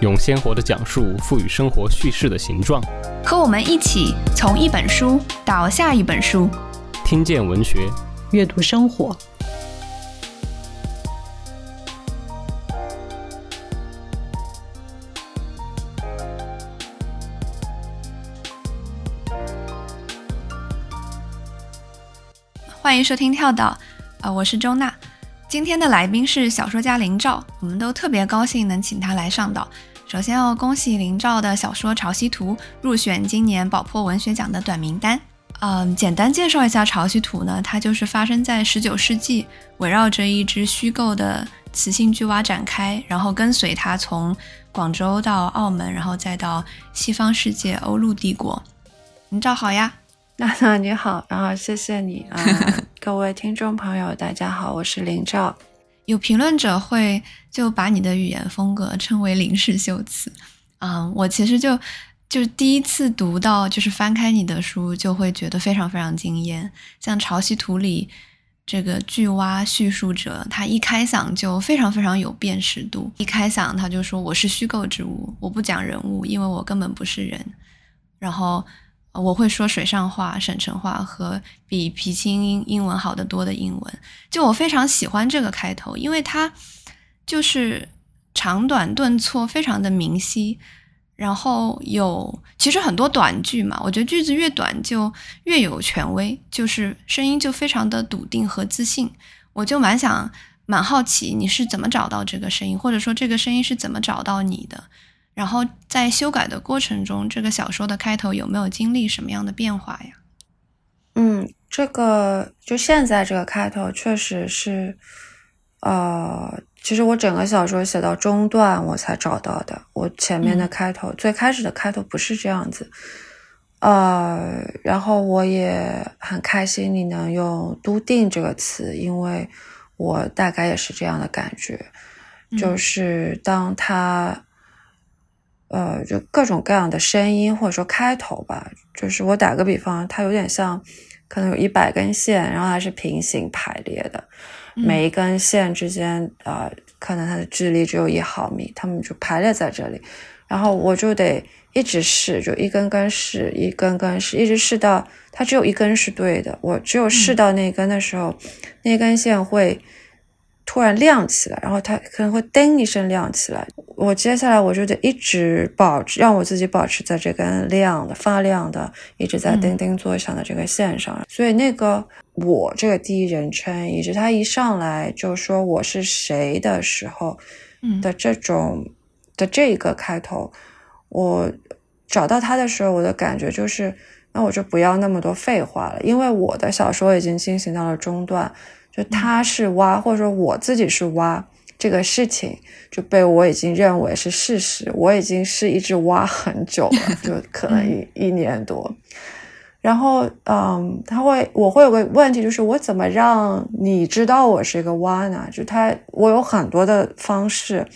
用鲜活的讲述赋予生活叙事的形状。和我们一起从一本书到下一本书，听见文学，阅读生活。欢迎收听跳岛，呃，我是周娜。今天的来宾是小说家林兆，我们都特别高兴能请他来上岛。首先要恭喜林兆的小说《潮汐图》入选今年宝珀文学奖的短名单。嗯，简单介绍一下《潮汐图》呢，它就是发生在十九世纪，围绕着一只虚构的雌性巨蛙展开，然后跟随它从广州到澳门，然后再到西方世界欧陆帝国。林兆好呀。娜娜你好，然后谢谢你啊，各位听众朋友，大家好，我是林兆。有评论者会就把你的语言风格称为林氏修辞，嗯，我其实就就第一次读到，就是翻开你的书，就会觉得非常非常惊艳。像《潮汐图》里这个巨蛙叙述者，他一开嗓就非常非常有辨识度，一开嗓他就说我是虚构之物，我不讲人物，因为我根本不是人，然后。我会说水上话、省城话和比皮青英英文好得多的英文。就我非常喜欢这个开头，因为它就是长短顿挫非常的明晰，然后有其实很多短句嘛。我觉得句子越短就越有权威，就是声音就非常的笃定和自信。我就蛮想蛮好奇你是怎么找到这个声音，或者说这个声音是怎么找到你的。然后在修改的过程中，这个小说的开头有没有经历什么样的变化呀？嗯，这个就现在这个开头确实是，呃，其实我整个小说写到中段我才找到的。我前面的开头，最开始的开头不是这样子，呃，然后我也很开心你能用“笃定”这个词，因为我大概也是这样的感觉，就是当他。呃，就各种各样的声音，或者说开头吧，就是我打个比方，它有点像，可能有一百根线，然后它是平行排列的，每一根线之间啊，可能它的距离只有一毫米，它们就排列在这里，然后我就得一直试，就一根根试，一根根试，一直试到它只有一根是对的，我只有试到那根的时候，那根线会。突然亮起来，然后它可能会叮一声亮起来。我接下来我就得一直保持，让我自己保持在这根亮的、发亮的、一直在叮叮作响的这个线上。所以那个我这个第一人称，以及他一上来就说我是谁的时候，的这种的这个开头，我找到他的时候，我的感觉就是，那我就不要那么多废话了，因为我的小说已经进行到了中段。就他是蛙，或者说我自己是蛙，这个事情就被我已经认为是事实。我已经是一只蛙很久了，就可能一一年多。然后，嗯，他会，我会有个问题，就是我怎么让你知道我是一个蛙呢？就他，我有很多的方式，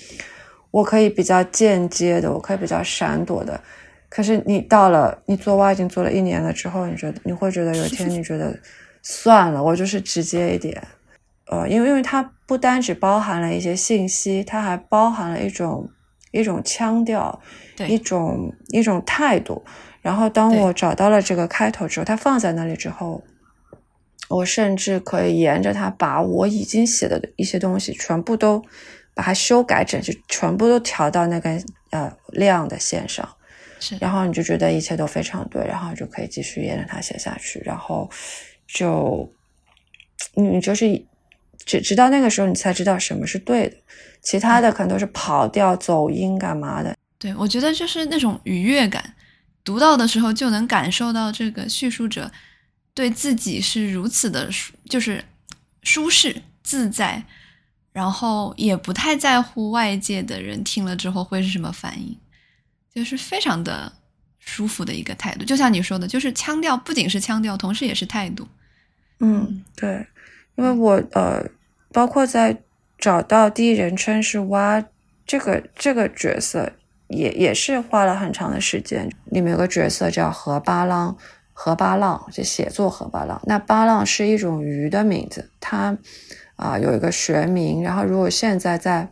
我可以比较间接的，我可以比较闪躲的。可是你到了，你做蛙已经做了一年了之后，你觉得你会觉得有一天你觉得。算了，我就是直接一点，呃，因为因为它不单只包含了一些信息，它还包含了一种一种腔调，一种一种态度。然后当我找到了这个开头之后，它放在那里之后，我甚至可以沿着它把我已经写的一些东西全部都把它修改整，就全部都调到那根呃亮的线上。是，然后你就觉得一切都非常对，然后就可以继续沿着它写下去，然后。就，你就是直直到那个时候，你才知道什么是对的，其他的可能都是跑调、走音干嘛的。对，我觉得就是那种愉悦感，读到的时候就能感受到这个叙述者对自己是如此的舒，就是舒适自在，然后也不太在乎外界的人听了之后会是什么反应，就是非常的舒服的一个态度。就像你说的，就是腔调不仅是腔调，同时也是态度。嗯，对，因为我呃，包括在找到第一人称是蛙这个这个角色，也也是花了很长的时间。里面有个角色叫河巴浪，河巴浪就写作河巴浪。那巴浪是一种鱼的名字，它啊有一个学名。然后如果现在在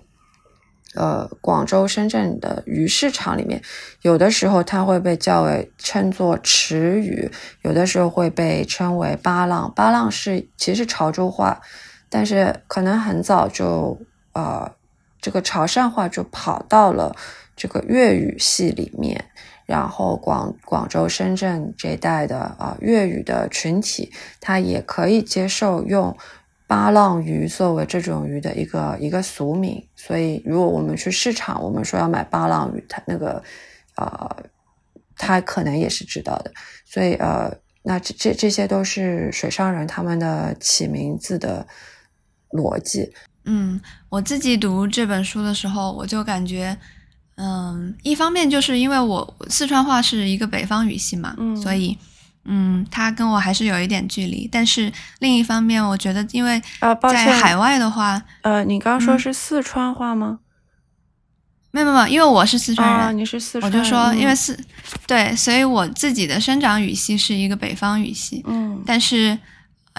呃，广州、深圳的鱼市场里面，有的时候它会被叫为称作池鱼，有的时候会被称为巴浪。巴浪是其实潮州话，但是可能很早就呃，这个潮汕话就跑到了这个粤语系里面，然后广广州、深圳这一带的啊粤语的群体，它也可以接受用。巴浪鱼作为这种鱼的一个一个俗名，所以如果我们去市场，我们说要买巴浪鱼，它那个呃，他可能也是知道的。所以呃，那这这这些都是水上人他们的起名字的逻辑。嗯，我自己读这本书的时候，我就感觉，嗯，一方面就是因为我四川话是一个北方语系嘛，嗯，所以。嗯，他跟我还是有一点距离，但是另一方面，我觉得因为啊，在海外的话，呃，你刚刚说是四川话吗？没有没有，因为我是四川人，你是四川，我就说因为四对，所以我自己的生长语系是一个北方语系，嗯，但是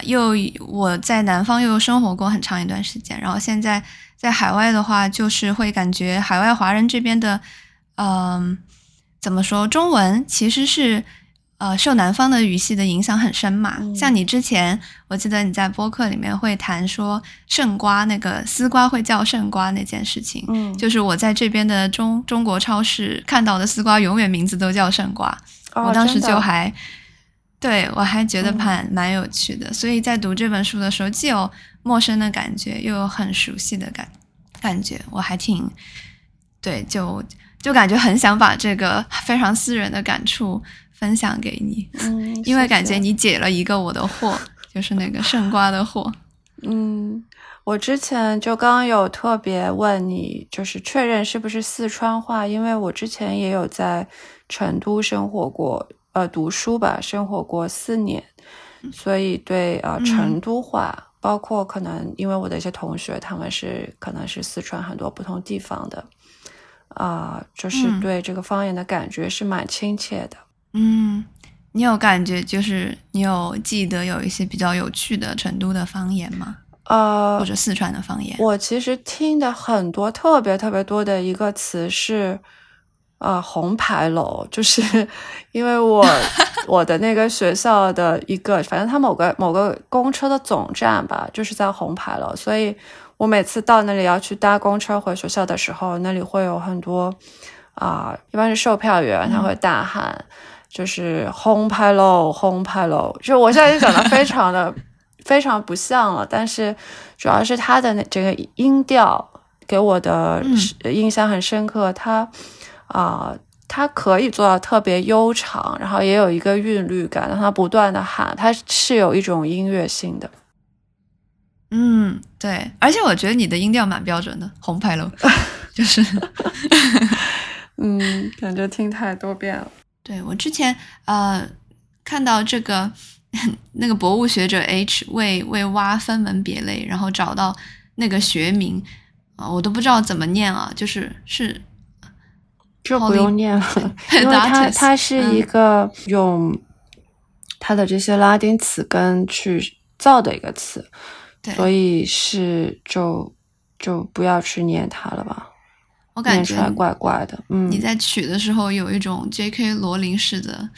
又我在南方又生活过很长一段时间，然后现在在海外的话，就是会感觉海外华人这边的，嗯，怎么说，中文其实是。呃，受南方的语系的影响很深嘛。像你之前，我记得你在播客里面会谈说圣瓜那个丝瓜会叫圣瓜那件事情。嗯，就是我在这边的中中国超市看到的丝瓜，永远名字都叫圣瓜。我当时就还，对我还觉得蛮蛮有趣的。所以在读这本书的时候，既有陌生的感觉，又有很熟悉的感感觉，我还挺，对，就就感觉很想把这个非常私人的感触。分享给你，嗯，因为感觉你解了一个我的惑，就是那个 圣瓜的惑。嗯，我之前就刚刚有特别问你，就是确认是不是四川话，因为我之前也有在成都生活过，呃，读书吧，生活过四年，所以对呃，成都话，包括可能因为我的一些同学，他们是可能是四川很多不同地方的，啊，就是对这个方言的感觉是蛮亲切的。嗯，你有感觉就是你有记得有一些比较有趣的成都的方言吗？呃，或者四川的方言？我其实听的很多，特别特别多的一个词是，呃，红牌楼，就是 因为我 我的那个学校的一个，反正它某个某个公车的总站吧，就是在红牌楼，所以我每次到那里要去搭公车回学校的时候，那里会有很多啊，一般是售票员，他会大喊。就是轰拍喽，轰拍喽！就我现在已经讲的非常的非常不像了，但是主要是他的那这个音调给我的印象很深刻。他啊，他可以做到特别悠长，然后也有一个韵律感，让他不断的喊，他是有一种音乐性的。嗯，对，而且我觉得你的音调蛮标准的，红牌楼，就是，嗯，感觉听太多遍了。对我之前呃看到这个 那个博物学者 H 为为蛙分门别类，然后找到那个学名啊，我都不知道怎么念啊，就是是这不用念了，因为它它是一个用它的这些拉丁词根去造的一个词，所以是就就不要去念它了吧。我感觉怪怪的，嗯，你在取的时候有一种 J.K. 罗琳式的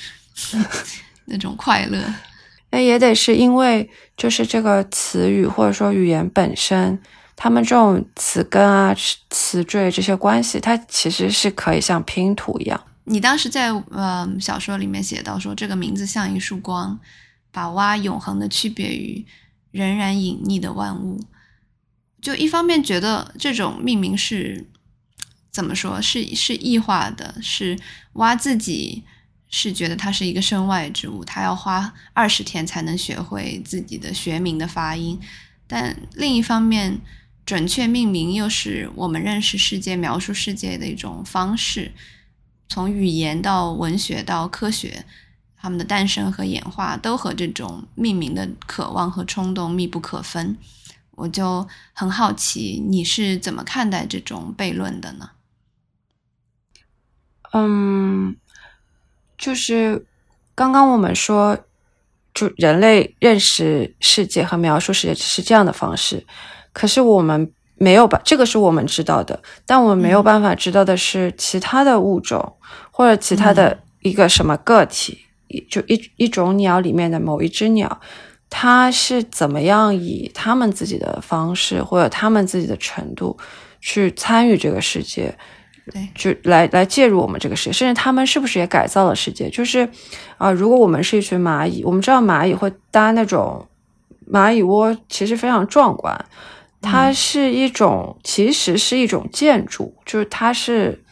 那种快乐。那也得是因为就是这个词语或者说语言本身，他们这种词根啊、词缀这些关系，它其实是可以像拼图一样。你当时在呃小说里面写到说，这个名字像一束光，把蛙永恒的区别于仍然隐匿的万物。就一方面觉得这种命名是。怎么说是是异化的？是蛙自己是觉得它是一个身外之物，它要花二十天才能学会自己的学名的发音。但另一方面，准确命名又是我们认识世界、描述世界的一种方式。从语言到文学到科学，他们的诞生和演化都和这种命名的渴望和冲动密不可分。我就很好奇，你是怎么看待这种悖论的呢？嗯，就是刚刚我们说，就人类认识世界和描述世界是这样的方式，可是我们没有把这个是我们知道的，但我们没有办法知道的是其他的物种或者其他的一个什么个体，就一一种鸟里面的某一只鸟。他是怎么样以他们自己的方式或者他们自己的程度去参与这个世界，对，就来来介入我们这个世界，甚至他们是不是也改造了世界？就是啊，如果我们是一群蚂蚁，我们知道蚂蚁会搭那种蚂蚁窝，其实非常壮观。它是一种，其实是一种建筑，就是它是，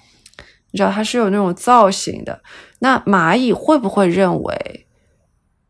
你知道它是有那种造型的。那蚂蚁会不会认为？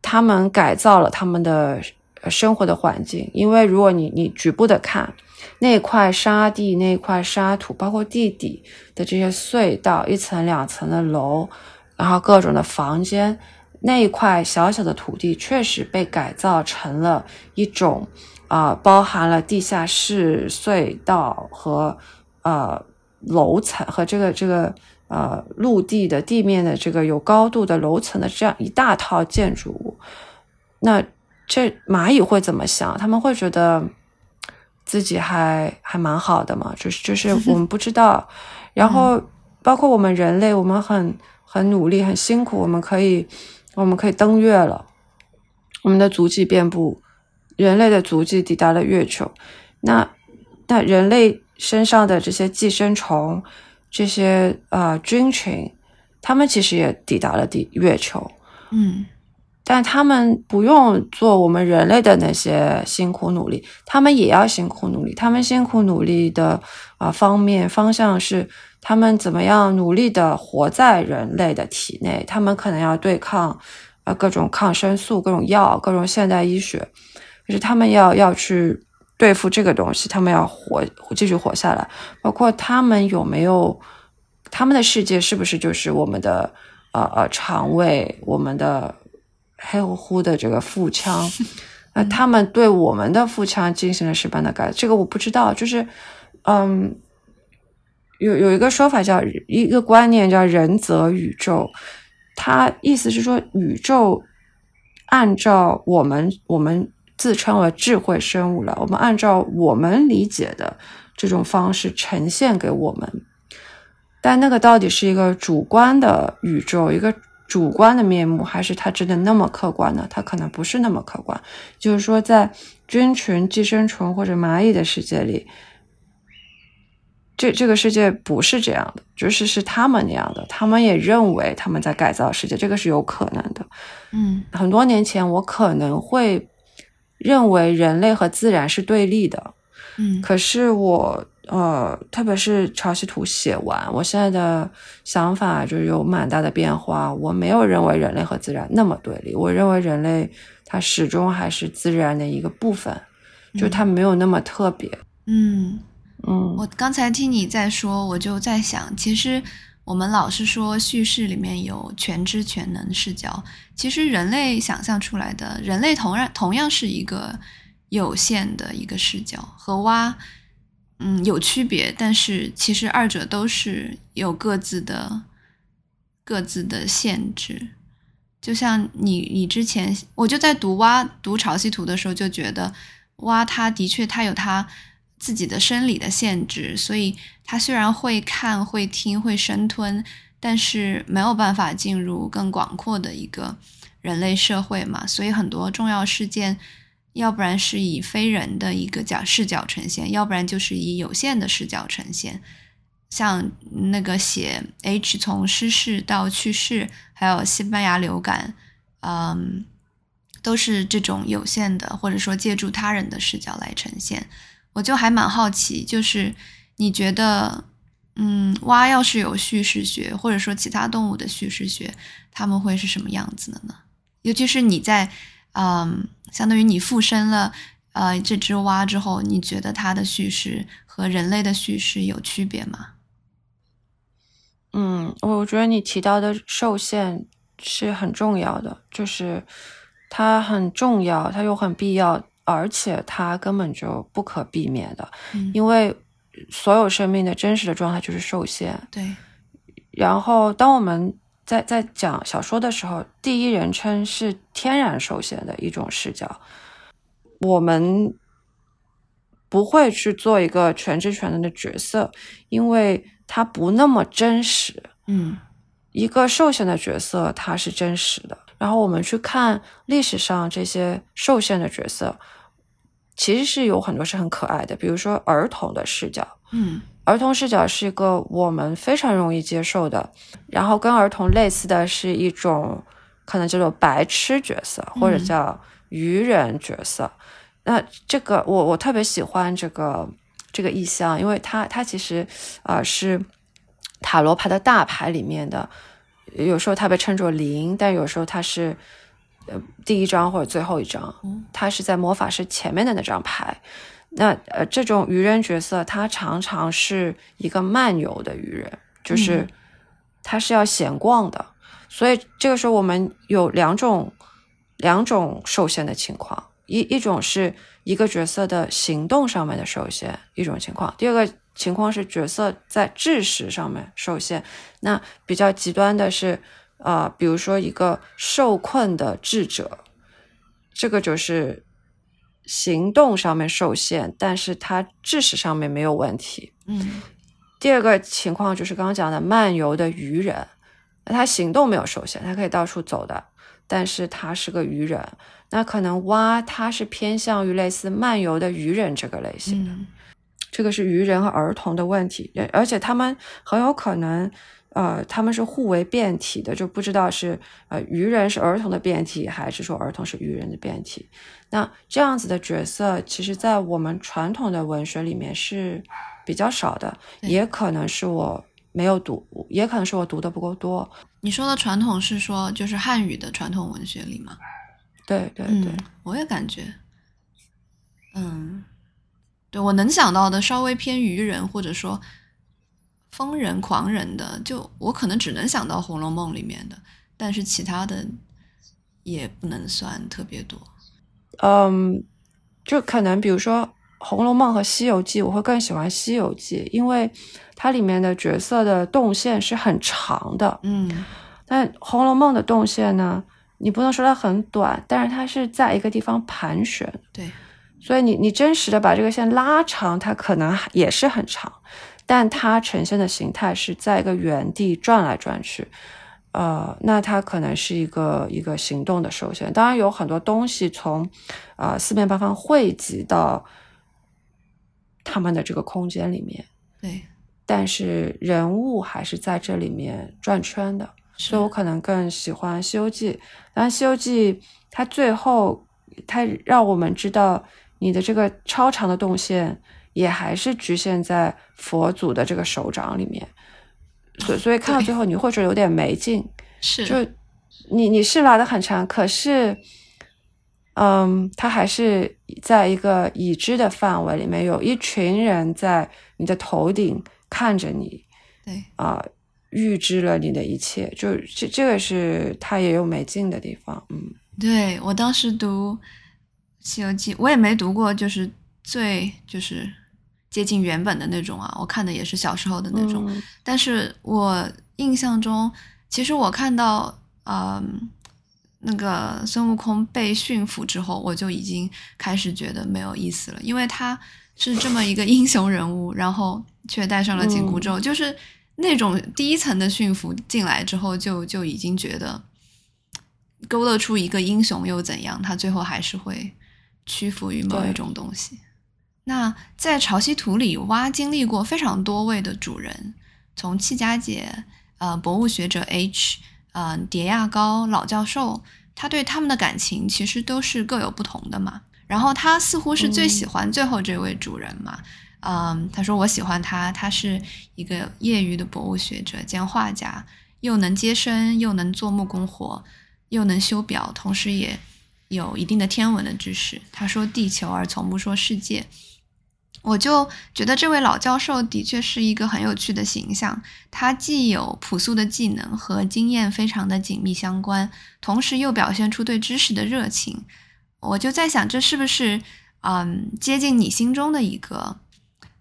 他们改造了他们的生活的环境，因为如果你你局部的看那块沙地、那块沙土，包括地底的这些隧道、一层两层的楼，然后各种的房间，那一块小小的土地确实被改造成了一种啊，包含了地下室、隧道和呃楼层和这个这个。呃，陆地的地面的这个有高度的楼层的这样一大套建筑物，那这蚂蚁会怎么想？他们会觉得自己还还蛮好的嘛？就是就是我们不知道。然后包括我们人类，我们很很努力，很辛苦，我们可以我们可以登月了，我们的足迹遍布，人类的足迹抵达了月球。那那人类身上的这些寄生虫。这些啊菌群，他们其实也抵达了地月球，嗯，但他们不用做我们人类的那些辛苦努力，他们也要辛苦努力。他们辛苦努力的啊方面方向是，他们怎么样努力的活在人类的体内，他们可能要对抗啊各种抗生素、各种药、各种现代医学，就是他们要要去。对付这个东西，他们要活，继续活下来。包括他们有没有，他们的世界是不是就是我们的呃呃肠胃，我们的黑乎乎的这个腹腔？那 他们对我们的腹腔进行了什么样的改？这个我不知道。就是嗯，有有一个说法叫一个观念叫人则宇宙，它意思是说宇宙按照我们我们。自称为智慧生物了，我们按照我们理解的这种方式呈现给我们，但那个到底是一个主观的宇宙，一个主观的面目，还是它真的那么客观呢？它可能不是那么客观。就是说，在菌群、寄生虫或者蚂蚁的世界里，这这个世界不是这样的，就是是他们那样的，他们也认为他们在改造世界，这个是有可能的。嗯，很多年前我可能会。认为人类和自然是对立的，嗯，可是我呃，特别是潮汐图写完，我现在的想法就是有蛮大的变化。我没有认为人类和自然那么对立，我认为人类它始终还是自然的一个部分，就它没有那么特别。嗯嗯，我刚才听你在说，我就在想，其实。我们老是说叙事里面有全知全能视角，其实人类想象出来的，人类同样同样是一个有限的一个视角，和蛙，嗯，有区别，但是其实二者都是有各自的各自的限制。就像你你之前，我就在读蛙读潮汐图的时候，就觉得蛙它的确它有它。自己的生理的限制，所以他虽然会看、会听、会生吞，但是没有办法进入更广阔的一个人类社会嘛。所以很多重要事件，要不然是以非人的一个角视角呈现，要不然就是以有限的视角呈现。像那个写 H 从失事到去世，还有西班牙流感，嗯，都是这种有限的，或者说借助他人的视角来呈现。我就还蛮好奇，就是你觉得，嗯，蛙要是有叙事学，或者说其他动物的叙事学，他们会是什么样子的呢？尤其是你在，嗯，相当于你附身了，呃这只蛙之后，你觉得它的叙事和人类的叙事有区别吗？嗯，我觉得你提到的受限是很重要的，就是它很重要，它又很必要，而且它根本就不可避免的，嗯因为所有生命的真实的状态就是受限。对，然后，当我们在在讲小说的时候，第一人称是天然受限的一种视角，我们不会去做一个全知全能的角色，因为它不那么真实。嗯一个受限的角色，它是真实的。然后我们去看历史上这些受限的角色，其实是有很多是很可爱的，比如说儿童的视角。嗯儿童视角是一个我们非常容易接受的，然后跟儿童类似的是一种可能叫做白痴角色，或者叫愚人角色。那这个我我特别喜欢这个这个意象，因为它它其实呃是塔罗牌的大牌里面的，有时候它被称作零，但有时候它是呃第一张或者最后一张，它是在魔法师前面的那张牌。那呃，这种愚人角色，他常常是一个漫游的愚人，就是嗯他是要闲逛的，所以这个时候我们有两种两种受限的情况，一一种是一个角色的行动上面的受限，一种情况；第二个情况是角色在知识上面受限。那比较极端的是，呃，比如说一个受困的智者，这个就是行动上面受限，但是他知识上面没有问题。嗯第二个情况就是刚刚讲的漫游的愚人，那他行动没有受限，他可以到处走的，但是他是个愚人。那可能蛙它是偏向于类似漫游的愚人这个类型的，嗯这个是愚人和儿童的问题，而而且他们很有可能，呃，他们是互为变体的，就不知道是呃愚人是儿童的变体，还是说儿童是愚人的变体。那这样子的角色，其实在我们传统的文学里面是比较少的，也可能是我没有读，也可能是我读的不够多。你说的传统是说就是汉语的传统文学里吗？对对对，嗯，我也感觉，嗯，对我能想到的稍微偏愚人或者说疯人、狂人的，就我可能只能想到《红楼梦》里面的，但是其他的也不能算特别多。嗯，就可能比如说《红楼梦》和《西游记》，我会更喜欢《西游记》，因为它里面的角色的动线是很长的。嗯但《红楼梦》的动线呢，你不能说它很短，但是它是在一个地方盘旋，对，所以你你真实的把这个线拉长，它可能也是很长，但它呈现的形态是在一个原地转来转去。呃，那它可能是一个一个行动的受限。当然有很多东西从呃四面八方汇集到他们的这个空间里面，对，但是人物还是在这里面转圈的。所以我可能更喜欢《西游记》，但《西游记》它最后它让我们知道你的这个超长的动线也还是局限在佛祖的这个手掌里面，所所以看到最后你会觉得有点没劲，是。就你你是拉的很长，可是，嗯，它还是在一个已知的范围里面，有一群人在你的头顶看着你，对，啊、预知了你的一切，就这这个是它也有没劲的地方，嗯。对我当时读《西游记》，我也没读过，就是最就是接近原本的那种啊，我看的也是小时候的那种。嗯但是我印象中，其实我看到，嗯、那个孙悟空被驯服之后，我就已经开始觉得没有意思了，因为他是这么一个 英雄人物，然后却戴上了紧箍咒，就是那种第一层的驯服进来之后就，就已经觉得勾勒出一个英雄又怎样？他最后还是会屈服于某一种东西。那在潮汐图里，蛙经历过非常多位的主人，从戚家姐、呃博物学者 H、呃叠亚高老教授，他对他们的感情其实都是各有不同的嘛。然后他似乎是最喜欢最后这位主人嘛，嗯，他说我喜欢他，他是一个业余的博物学者兼画家，又能接生，又能做木工活，又能修表，同时也有一定的天文的知识，他说地球而从不说世界。我就觉得这位老教授的确是一个很有趣的形象，他既有朴素的技能和经验非常的紧密相关，同时又表现出对知识的热情。我就在想，这是不是嗯接近你心中的一个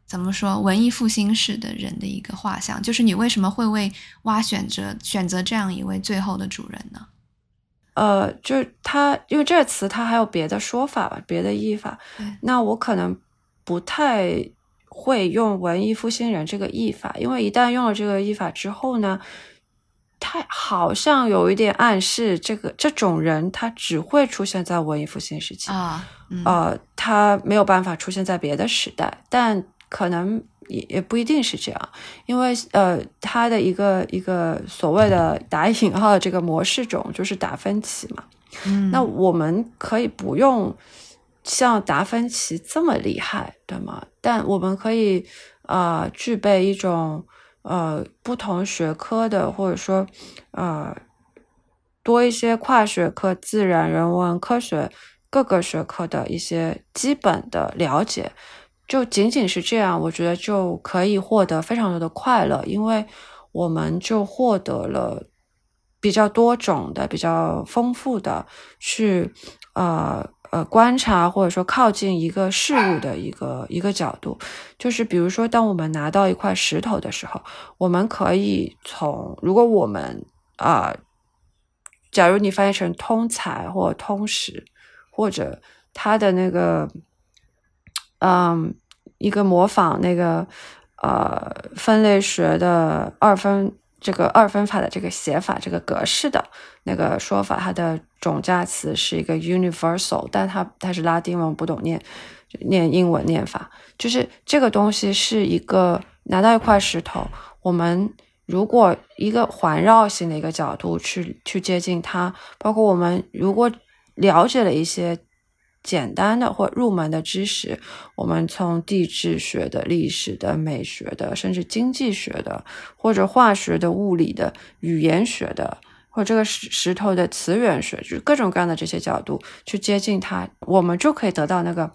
怎么说文艺复兴式的人的一个画像？就是你为什么会为蛙选择选择这样一位最后的主人呢？呃，就是他，因为这个词它还有别的说法吧，别的译法。那我可能。不太会用文艺复兴人这个译法，因为一旦用了这个译法之后呢，他好像有一点暗示，这个这种人他只会出现在文艺复兴时期啊，呃，他没有办法出现在别的时代，但可能也也不一定是这样，因为呃，他的一个一个所谓的打引号的这个模式种就是达芬奇嘛，嗯，那我们可以不用。像达芬奇这么厉害，对吗？但我们可以，呃，具备一种，呃，不同学科的，或者说，呃，多一些跨学科、自然、人文、科学各个学科的一些基本的了解，就仅仅是这样，我觉得就可以获得非常多的快乐，因为我们就获得了比较多种的、比较丰富的去，呃。呃，观察或者说靠近一个事物的一个一个角度，就是比如说，当我们拿到一块石头的时候，我们可以从如果我们啊，假如你翻译成通才或通识，或者它的那个，嗯，一个模仿那个呃分类学的二分。这个二分法的这个写法，这个格式的那个说法，它的总价词是一个 universal，但它它是拉丁文，不懂念念英文念法。就是这个东西是一个拿到一块石头，我们如果一个环绕性的一个角度去去接近它，包括我们如果了解了一些。简单的或入门的知识，我们从地质学的、历史的、美学的，甚至经济学的，或者化学的、物理的、语言学的，或这个石石头的词源学，就是各种各样的这些角度去接近它，我们就可以得到那个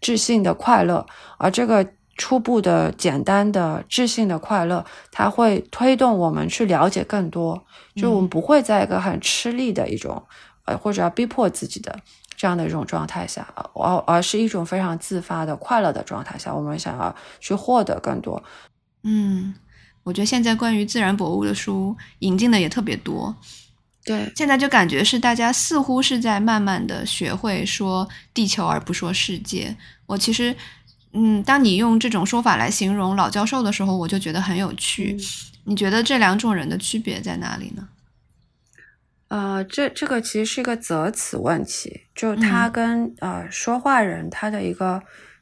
智性的快乐。而这个初步的、简单的智性的快乐，它会推动我们去了解更多，就我们不会在一个很吃力的一种，呃，或者要逼迫自己的。这样的一种状态下，而而是一种非常自发的快乐的状态下，我们想要去获得更多。嗯，我觉得现在关于自然博物的书引进的也特别多。对，现在就感觉是大家似乎是在慢慢的学会说地球而不说世界。我其实，嗯，当你用这种说法来形容老教授的时候，我就觉得很有趣。你觉得这两种人的区别在哪里呢？呃，这这个其实是一个择词问题，就他跟呃说话人他的一个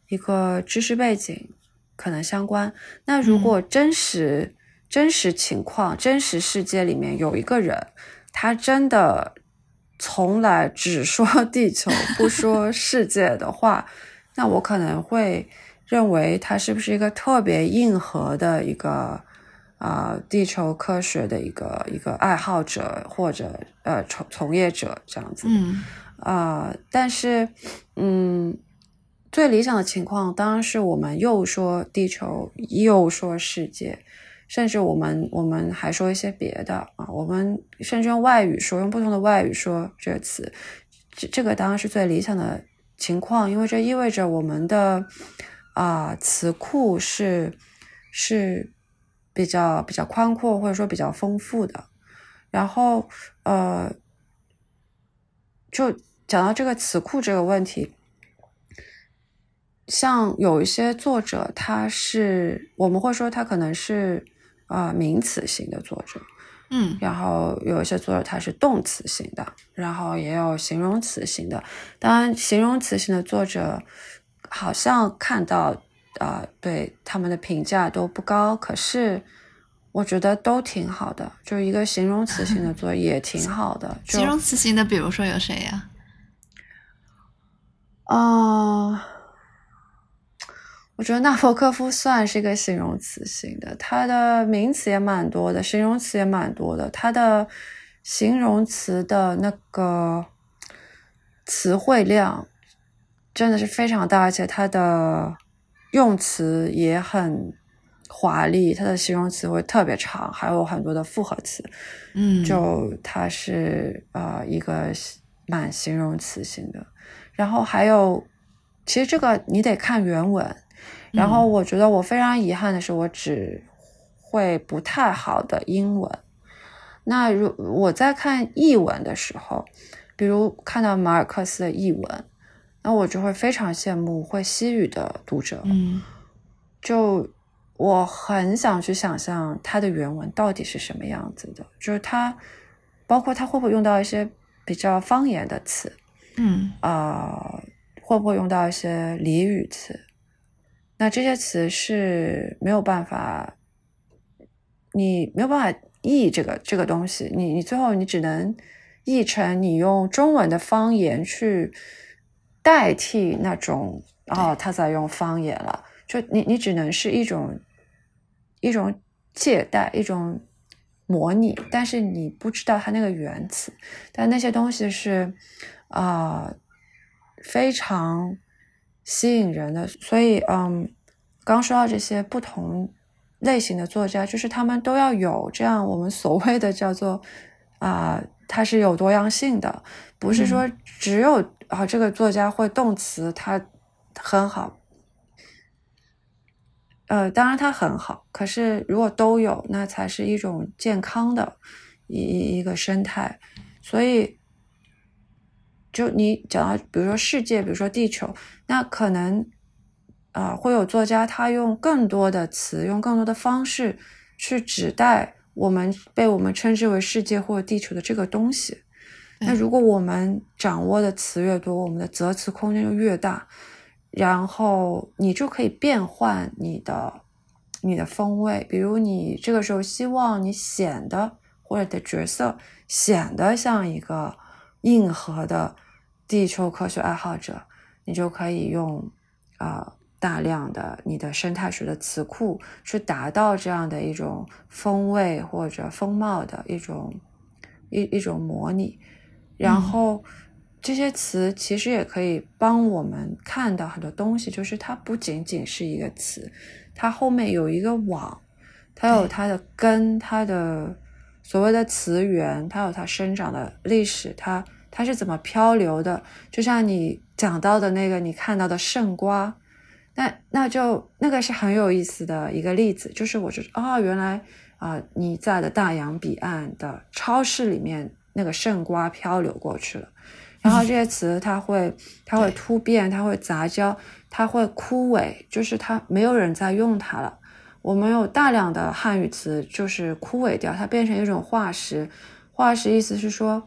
一个知识背景可能相关。那如果真实真实情况、真实世界里面有一个人，他真的从来只说 地球不说世界的话，那我可能会认为他是不是一个特别硬核的一个。啊，地球科学的一个一个爱好者或者呃从从业者这样子，嗯啊，但是嗯，最理想的情况当然是我们又说地球又说世界，甚至我们我们还说一些别的啊，我们甚至用外语说，用不同的外语说这个词，这这个当然是最理想的情况，因为这意味着我们的啊词库是是。比较比较宽阔，或者说比较丰富的，然后呃，就讲到这个词库这个问题，像有一些作者，他是我们会说他可能是啊名词型的作者，嗯，然后有一些作者他是动词型的，然后也有形容词型的。当然，形容词型的作者好像看到。啊，对他们的评价都不高，可是我觉得都挺好的。就一个形容词型的作 业也挺好的。形容词型的，比如说有谁呀？啊，我觉得纳博科夫算是一个形容词型的，他的名词也蛮多的，形容词也蛮多的。他的形容词的那个词汇量真的是非常大，而且它的用词也很华丽，它的形容词会特别长，还有很多的复合词。嗯，就它是呃一个蛮形容词性的。然后还有，其实这个你得看原文。然后我觉得我非常遗憾的是，我只会不太好的英文。那如我在看译文的时候，比如看到马尔克斯的译文，那我就会非常羡慕会西语的读者。嗯，就我很想去想象他的原文到底是什么样子的，就是他包括他会不会用到一些比较方言的词，嗯啊、会不会用到一些俚语词？那这些词是没有办法，你没有办法译这个这个东西，你你最后你只能译成你用中文的方言去代替那种哦，他在用方言了，就你你只能是一种一种借代，一种模拟，但是你不知道它那个原词，但那些东西是啊、非常吸引人的，所以嗯，刚说到这些不同类型的作家，就是他们都要有这样我们所谓的叫做啊、它是有多样性的，不是说只有啊、这个作家会动词，他很好。呃，当然他很好，可是如果都有，那才是一种健康的一一个生态。所以，就你讲到，比如说世界，比如说地球，那可能啊、会有作家他用更多的词，用更多的方式去指代我们被我们称之为世界或地球的这个东西。那如果我们掌握的词越多，我们的择词空间就越大，然后你就可以变换你的你的风味。比如你这个时候希望你显得或者的角色显得像一个硬核的地球科学爱好者，你就可以用啊、大量的你的生态学的词库去达到这样的一种风味或者风貌的一种一一种模拟。然后这些词其实也可以帮我们看到很多东西，就是它不仅仅是一个词，它后面有一个网，它有它的根，它的所谓的词源，它有它生长的历史，它它是怎么漂流的。就像你讲到的那个，你看到的圣瓜，那那就那个是很有意思的一个例子，就是我就哦，原来啊、你在的大洋彼岸的超市里面，那个圣瓜漂流过去了。然后这些词它会它会突变，它会杂交，它会枯萎，就是它没有人在用它了。我们有大量的汉语词就是枯萎掉，它变成一种化石。化石意思是说，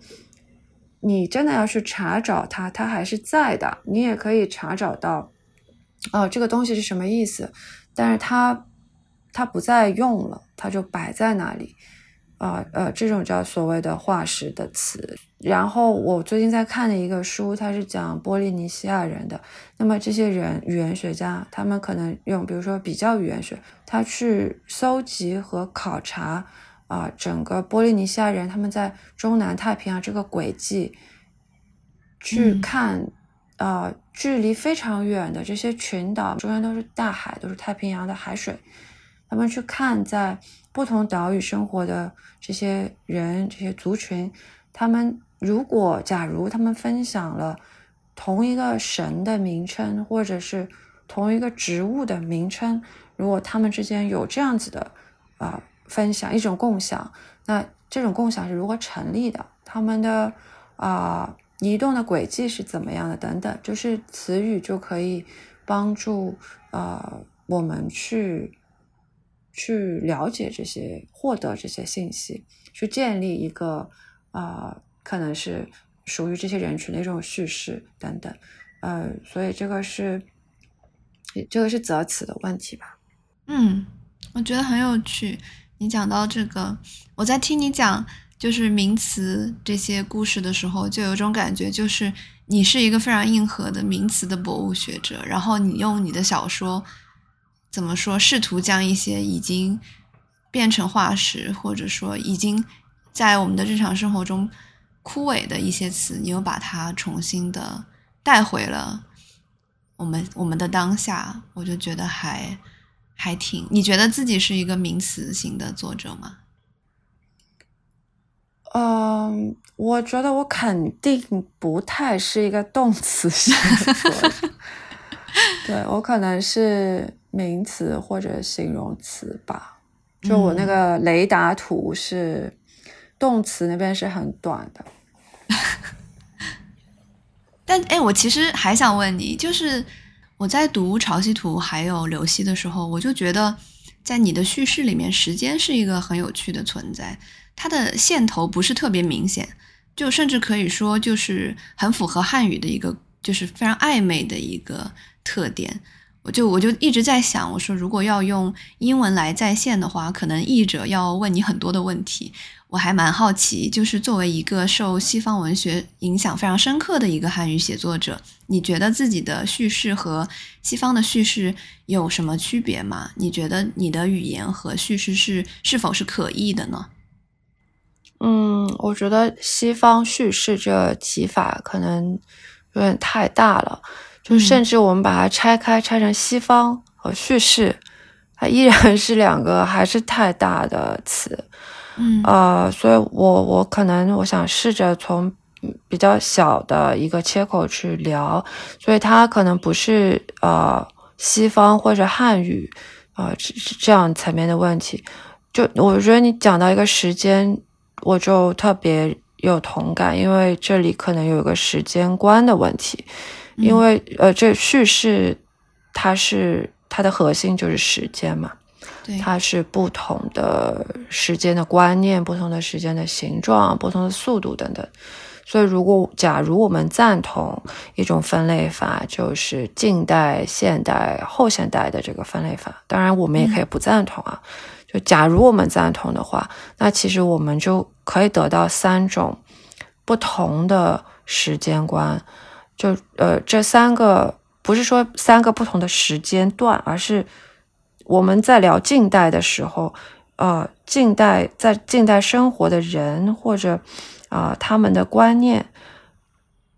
你真的要去查找它，它还是在的。你也可以查找到，哦，这个东西是什么意思，但是它它不再用了，它就摆在那里。啊呃，这种叫所谓的化石的词。然后我最近在看的一个书，它是讲波利尼西亚人的。那么这些人语言学家，他们可能用比如说比较语言学，他去搜集和考察啊、整个波利尼西亚人他们在中南太平洋这个轨迹，去嗯看啊、呃距离非常远的这些群岛，中间都是大海，都是太平洋的海水。他们去看在不同岛屿生活的这些人、这些族群，他们如果假如他们分享了同一个神的名称，或者是同一个植物的名称，如果他们之间有这样子的啊、分享一种共享，那这种共享是如何成立的？他们的啊、移动的轨迹是怎么样的？等等，就是词语就可以帮助呃我们去去了解这些，获得这些信息，去建立一个啊、可能是属于这些人群的一种叙事等等。呃，所以这个是这个是择词的问题吧？嗯，我觉得很有趣。你讲到这个，我在听你讲就是名词这些故事的时候，就有一种感觉，就是你是一个非常硬核的名词的博物学者，然后你用你的小说怎么说，试图将一些已经变成化石，或者说已经在我们的日常生活中枯萎的一些词，你又把它重新的带回了我们我们的当下，我就觉得还还挺。你觉得自己是一个名词型的作者吗？嗯，我觉得我肯定不太是一个动词型的作者，对我可能是名词或者形容词吧。就我那个雷达图是动词那边是很短的。但哎，我其实还想问你，就是我在读潮汐图还有刘希的时候，我就觉得在你的叙事里面，时间是一个很有趣的存在。它的线头不是特别明显，就甚至可以说就是很符合汉语的一个，就是非常暧昧的一个特点。我就我就一直在想，我说如果要用英文来再现的话，可能译者要问你很多的问题。我还蛮好奇，就是作为一个受西方文学影响非常深刻的一个汉语写作者，你觉得自己的叙事和西方的叙事有什么区别吗？你觉得你的语言和叙事是是否是可译的呢？嗯，我觉得西方叙事这提法可能有点太大了，就甚至我们把它拆开，拆成西方和叙事，它依然是两个还是太大的词。嗯，呃，所以我我可能我想试着从比较小的一个切口去聊，所以它可能不是呃西方或者汉语啊这这样层面的问题。就我觉得你讲到一个时间。我就特别有同感，因为这里可能有一个时间观的问题，因为呃，这叙事它是它的核心就是时间嘛，它是不同的时间的观念、不同的时间的形状、不同的速度等等。所以，如果假如我们赞同一种分类法，就是近代、现代、后现代的这个分类法，当然我们也可以不赞同啊。就假如我们赞同的话，那其实我们就可以得到三种不同的时间观。就呃，这三个不是说三个不同的时间段，而是我们在聊近代的时候，呃，近代在近代生活的人或者啊他们的观念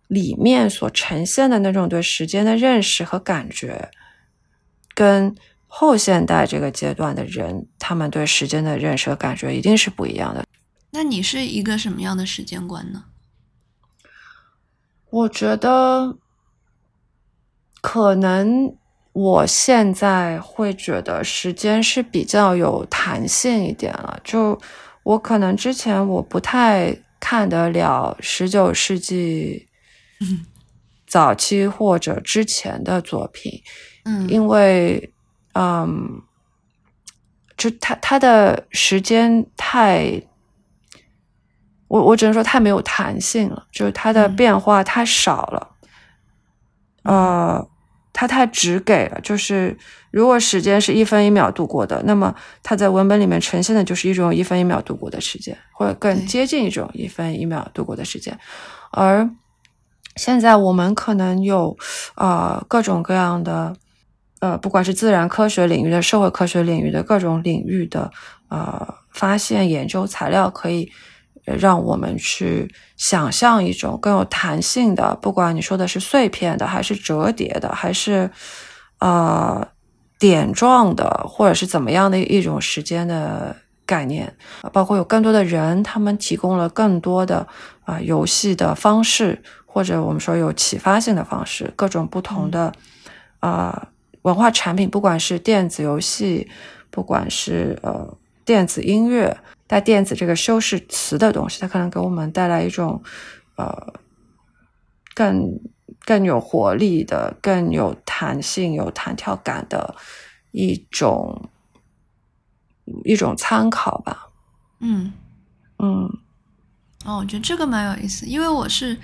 里面所呈现的那种对时间的认识和感觉，跟。后现代这个阶段的人，他们对时间的认识和感觉一定是不一样的。那你是一个什么样的时间观呢？我觉得，可能我现在会觉得时间是比较有弹性一点了。就我可能之前我不太看得了十九世纪 早期或者之前的作品，嗯，因为。嗯，就他他的时间太，我我只能说太没有弹性了，就是它的变化太少了，呃，它太直给了。就是如果时间是一分一秒度过的，那么它在文本里面呈现的就是一种一分一秒度过的时间，或者更接近一种一分一秒度过的时间。而现在我们可能有啊各种各样的。呃，不管是自然科学领域的、社会科学领域的各种领域的，呃，发现研究材料，可以让我们去想象一种更有弹性的，不管你说的是碎片的，还是折叠的，还是呃点状的，或者是怎么样的一种时间的概念，包括有更多的人，他们提供了更多的啊游戏的方式，或者我们说有启发性的方式，各种不同的啊。文化产品，不管是电子游戏，不管是呃电子音乐，带电子这个修饰词的东西，它可能给我们带来一种呃更更有活力的、更有弹性、有弹跳感的一种一种参考吧。嗯嗯，哦，我觉得这个蛮有意思，因为我是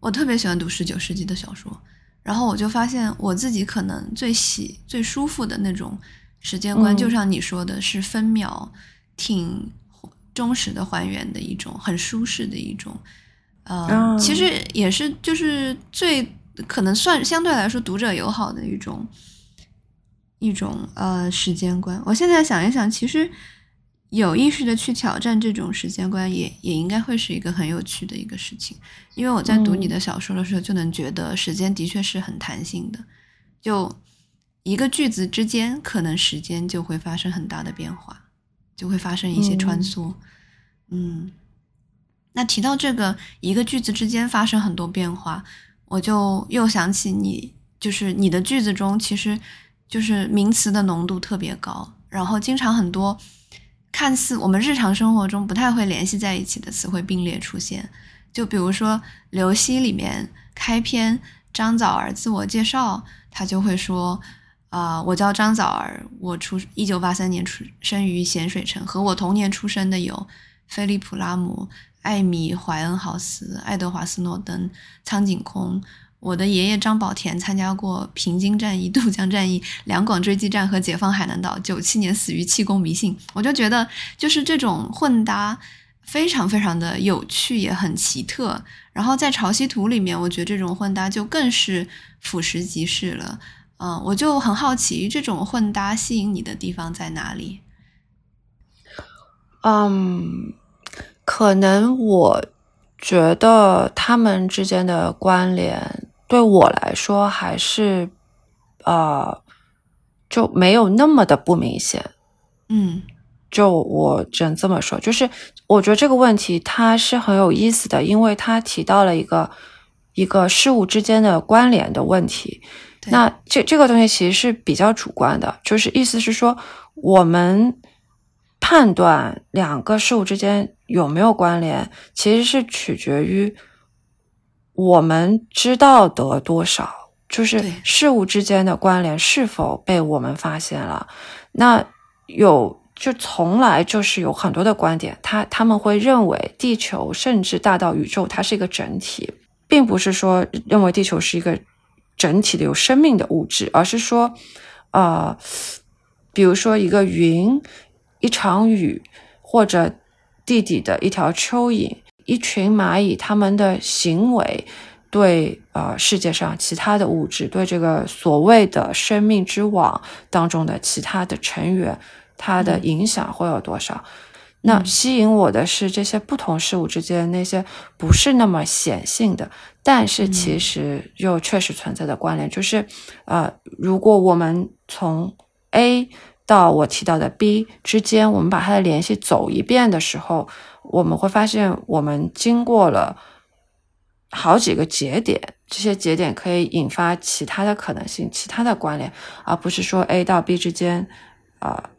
我特别喜欢读十九世纪的小说。然后我就发现我自己可能最喜最舒服的那种时间观，就像你说的是分秒，挺忠实的还原的一种，很舒适的一种。呃，其实也是就是最可能算相对来说读者友好的一种一种呃时间观。我现在想一想，其实有意识的去挑战这种时间观，也也应该会是一个很有趣的一个事情。因为我在读你的小说的时候，就能觉得时间的确是很弹性的，就一个句子之间，可能时间就会发生很大的变化，就会发生一些穿梭。嗯，嗯那提到这个一个句子之间发生很多变化，我就又想起你，就是你的句子中其实就是名词的浓度特别高，然后经常很多。看似我们日常生活中不太会联系在一起的词汇并列出现，就比如说《刘希》里面开篇张枣儿自我介绍，他就会说：“啊，我叫张枣儿，我出一九八三年出生于咸水城，和我同年出生的有菲利普拉姆、艾米怀恩豪斯、爱德华斯诺登、苍井空。”我的爷爷张宝田参加过平津战役、渡江战役、两广追击战和解放海南岛。九七年死于气功迷信。我就觉得，就是这种混搭非常非常的有趣，也很奇特。然后在潮汐图里面，我觉得这种混搭就更是俯拾即是了。嗯，我就很好奇，这种混搭吸引你的地方在哪里？嗯，可能我觉得他们之间的关联。对我来说，还是，呃，就没有那么的不明显。嗯，就我只能这么说，就是我觉得这个问题它是很有意思的，因为它提到了一个一个事物之间的关联的问题。那这这个东西其实是比较主观的，就是意思是说，我们判断两个事物之间有没有关联，其实是取决于。我们知道得多少，就是事物之间的关联是否被我们发现了？那有就从来就是有很多的观点，他他们会认为地球甚至大到宇宙，它是一个整体，并不是说认为地球是一个整体的有生命的物质，而是说，呃，比如说一个云、一场雨，或者地底的一条蚯蚓。一群蚂蚁，它们的行为对呃世界上其他的物质，对这个所谓的生命之网当中的其他的成员，它的影响会有多少？那吸引我的是这些不同事物之间那些不是那么显性的，但是其实又确实存在的关联，就是呃，如果我们从 A 到我提到的 B 之间，我们把它的联系走一遍的时候。我们会发现，我们经过了好几个节点，这些节点可以引发其他的可能性、其他的关联，而不是说 A 到 B 之间啊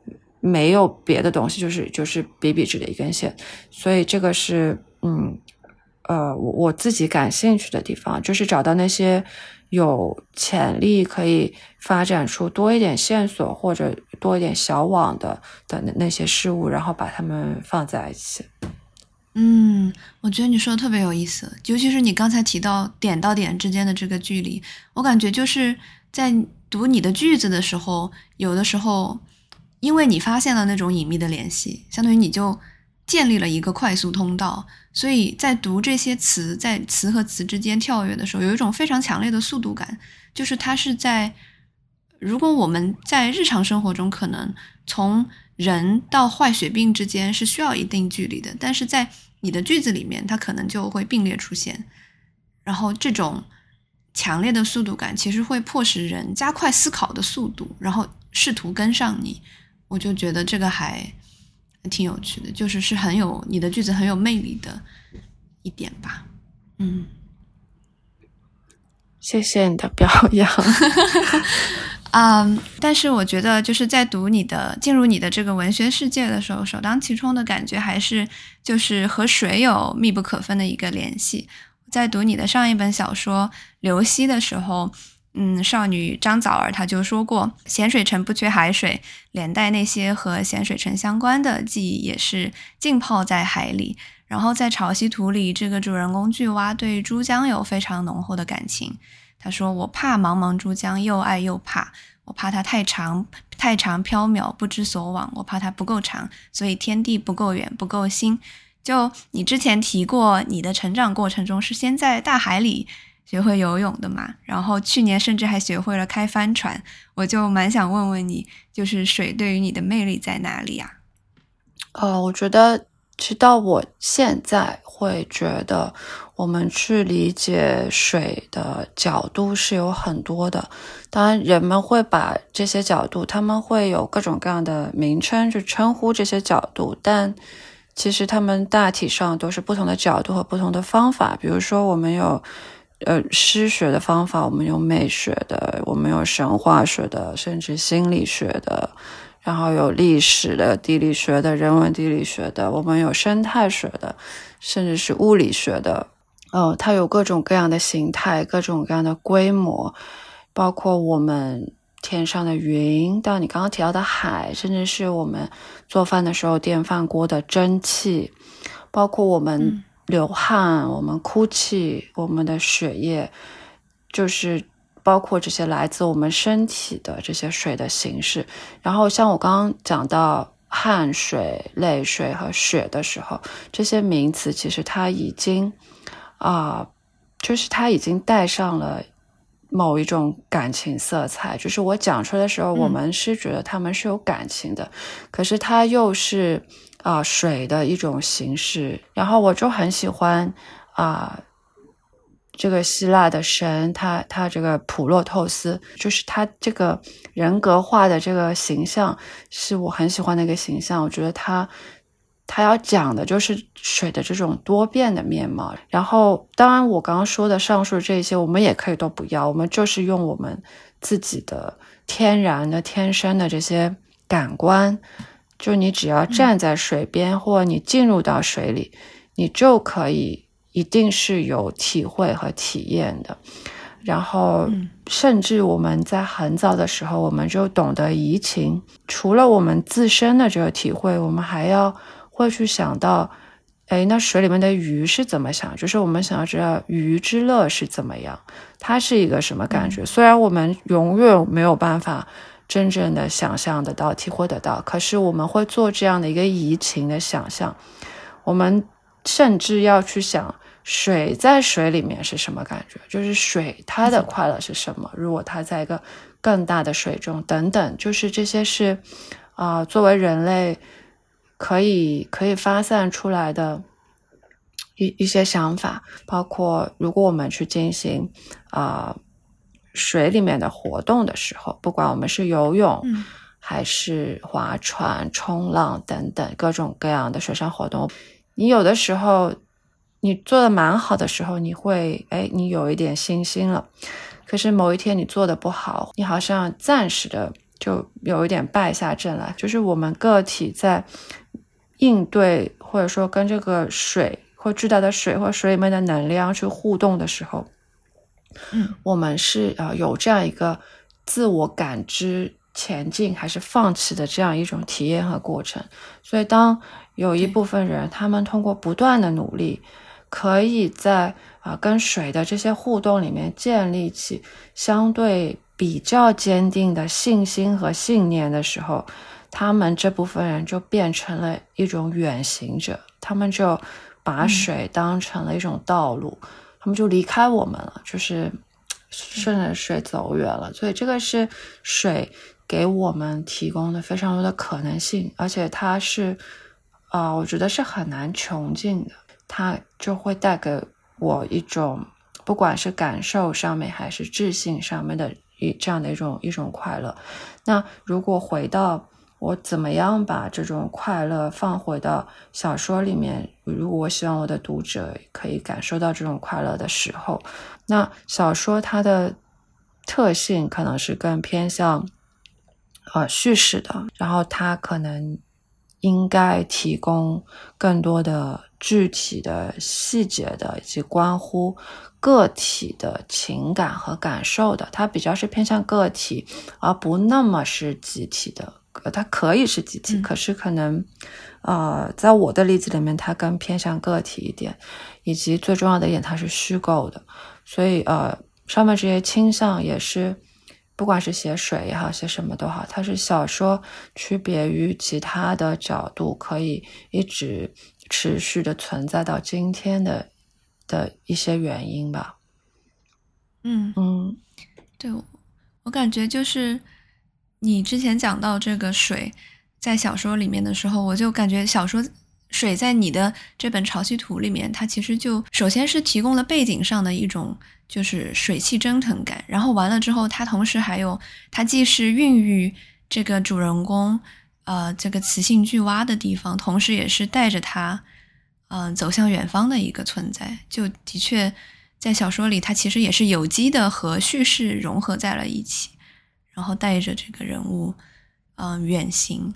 没有别的东西，就是就是笔笔直的一根线。所以这个是嗯呃我我自己感兴趣的地方，就是找到那些有潜力可以发展出多一点线索或者多一点小网的的那些事物，然后把它们放在一起。嗯，我觉得你说的特别有意思，尤其是你刚才提到点到点之间的这个距离，我感觉就是在读你的句子的时候，有的时候，因为你发现了那种隐秘的联系，相当于你就建立了一个快速通道，所以在读这些词，在词和词之间跳跃的时候，有一种非常强烈的速度感，就是它是在，如果我们在日常生活中可能从。人到坏血病之间是需要一定距离的，但是在你的句子里面，它可能就会并列出现，然后这种强烈的速度感其实会迫使人加快思考的速度，然后试图跟上你。我就觉得这个还挺有趣的，就是是很有你的句子很有魅力的一点吧。嗯，谢谢你的表扬。嗯，但是我觉得就是在读你的进入你的这个文学世界的时候，首当其冲的感觉还是就是和水有密不可分的一个联系。在读你的上一本小说《流溪》的时候，嗯，少女张枣儿她就说过，咸水城不缺海水，连带那些和咸水城相关的记忆也是浸泡在海里。然后在《潮汐图》里，这个主人公巨蛙对珠江有非常浓厚的感情。他说：“我怕茫茫珠江，又爱又怕。我怕它太长，太长飘渺，不知所往。我怕它不够长，所以天地不够远，不够新。就你之前提过，你的成长过程中是先在大海里学会游泳的嘛？然后去年甚至还学会了开帆船。我就蛮想问问你，就是水对于你的魅力在哪里呀？呃，我觉得，直到我现在会觉得，我们去理解水的角度是有很多的。当然，人们会把这些角度，他们会有各种各样的名称去称呼这些角度，但其实他们大体上都是不同的角度和不同的方法。比如说，我们有呃诗学的方法，我们有美学的，我们有神话学的，甚至心理学的。然后有历史的、地理学的、人文地理学的，我们有生态学的，甚至是物理学的。哦，它有各种各样的形态、各种各样的规模，包括我们天上的云，到你刚刚提到的海，甚至是我们做饭的时候电饭锅的蒸汽，包括我们流汗、我们哭泣、我们的血液，就是。包括这些来自我们身体的这些水的形式，然后像我刚刚讲到汗水、泪水和血的时候，这些名词其实它已经啊，就是它已经带上了某一种感情色彩。就是我讲出来的时候，我们是觉得他们是有感情的，可是它又是啊水的一种形式。然后我就很喜欢啊。这个希腊的神，他他这个普洛透斯，就是他这个人格化的这个形象，是我很喜欢的一个形象。我觉得他他要讲的就是水的这种多变的面貌。然后，当然我刚刚说的上述这些，我们也可以都不要，我们就是用我们自己的天然的、天生的这些感官，就你只要站在水边，或你进入到水里，你就可以。一定是有体会和体验的，然后甚至我们在很早的时候，我们就懂得移情。除了我们自身的这个体会，我们还要会去想到，哎，那水里面的鱼是怎么想？就是我们想要知道鱼之乐是怎么样，它是一个什么感觉？虽然我们永远没有办法真正的想象得到、体会得到，可是我们会做这样的一个移情的想象。我们甚至要去想。水在水里面是什么感觉？就是水它的快乐是什么？如果它在一个更大的水中，等等，就是这些是啊，作为人类可以可以发散出来的一一些想法。包括如果我们去进行啊水里面的活动的时候，不管我们是游泳还是划船、冲浪等等各种各样的水上活动，你有的时候。你做的蛮好的时候，你会哎，你有一点信心了。可是某一天你做的不好，你好像暂时的就有一点败下阵来。就是我们个体在应对或者说跟这个水或巨大的水或水里面的能量去互动的时候，嗯，我们是啊有这样一个自我感知前进还是放弃的这样一种体验和过程。所以当有一部分人他们通过不断的努力。可以在啊跟水的这些互动里面建立起相对比较坚定的信心和信念的时候，他们这部分人就变成了一种远行者，他们就把水当成了一种道路，他们就离开我们了，就是顺着水走远了。所以这个是水给我们提供的非常多的可能性，而且它是啊，我觉得是很难穷尽的。它就会带给我一种，不管是感受上面还是智性上面的一这样的一种一种快乐。那如果回到我怎么样把这种快乐放回到小说里面，如果我希望我的读者可以感受到这种快乐的时候，那小说它的特性可能是更偏向呃叙事的，然后它可能应该提供更多的。具体的细节的以及关乎个体的情感和感受的，它比较是偏向个体，而不那么是集体的。它可以是集体，可是可能，呃，在我的例子里面，它更偏向个体一点，以及最重要的一点，它是虚构的。所以，呃，上面这些倾向也是，不管是写水也好，写什么都好，它是小说区别于其他的角度，可以一直。持续的存在到今天的的一些原因吧。嗯嗯，对我感觉就是你之前讲到这个水，在小说里面的时候，我就感觉小说水在你的这本《潮汐图》里面，它其实就首先是提供了背景上的一种就是水汽蒸腾感，然后完了之后，它同时还有它既是孕育这个主人公呃这个雌性巨蛙的地方，同时也是带着它嗯、呃走向远方的一个存在，就的确在小说里，它其实也是有机的和叙事融合在了一起，然后带着这个人物嗯、远行。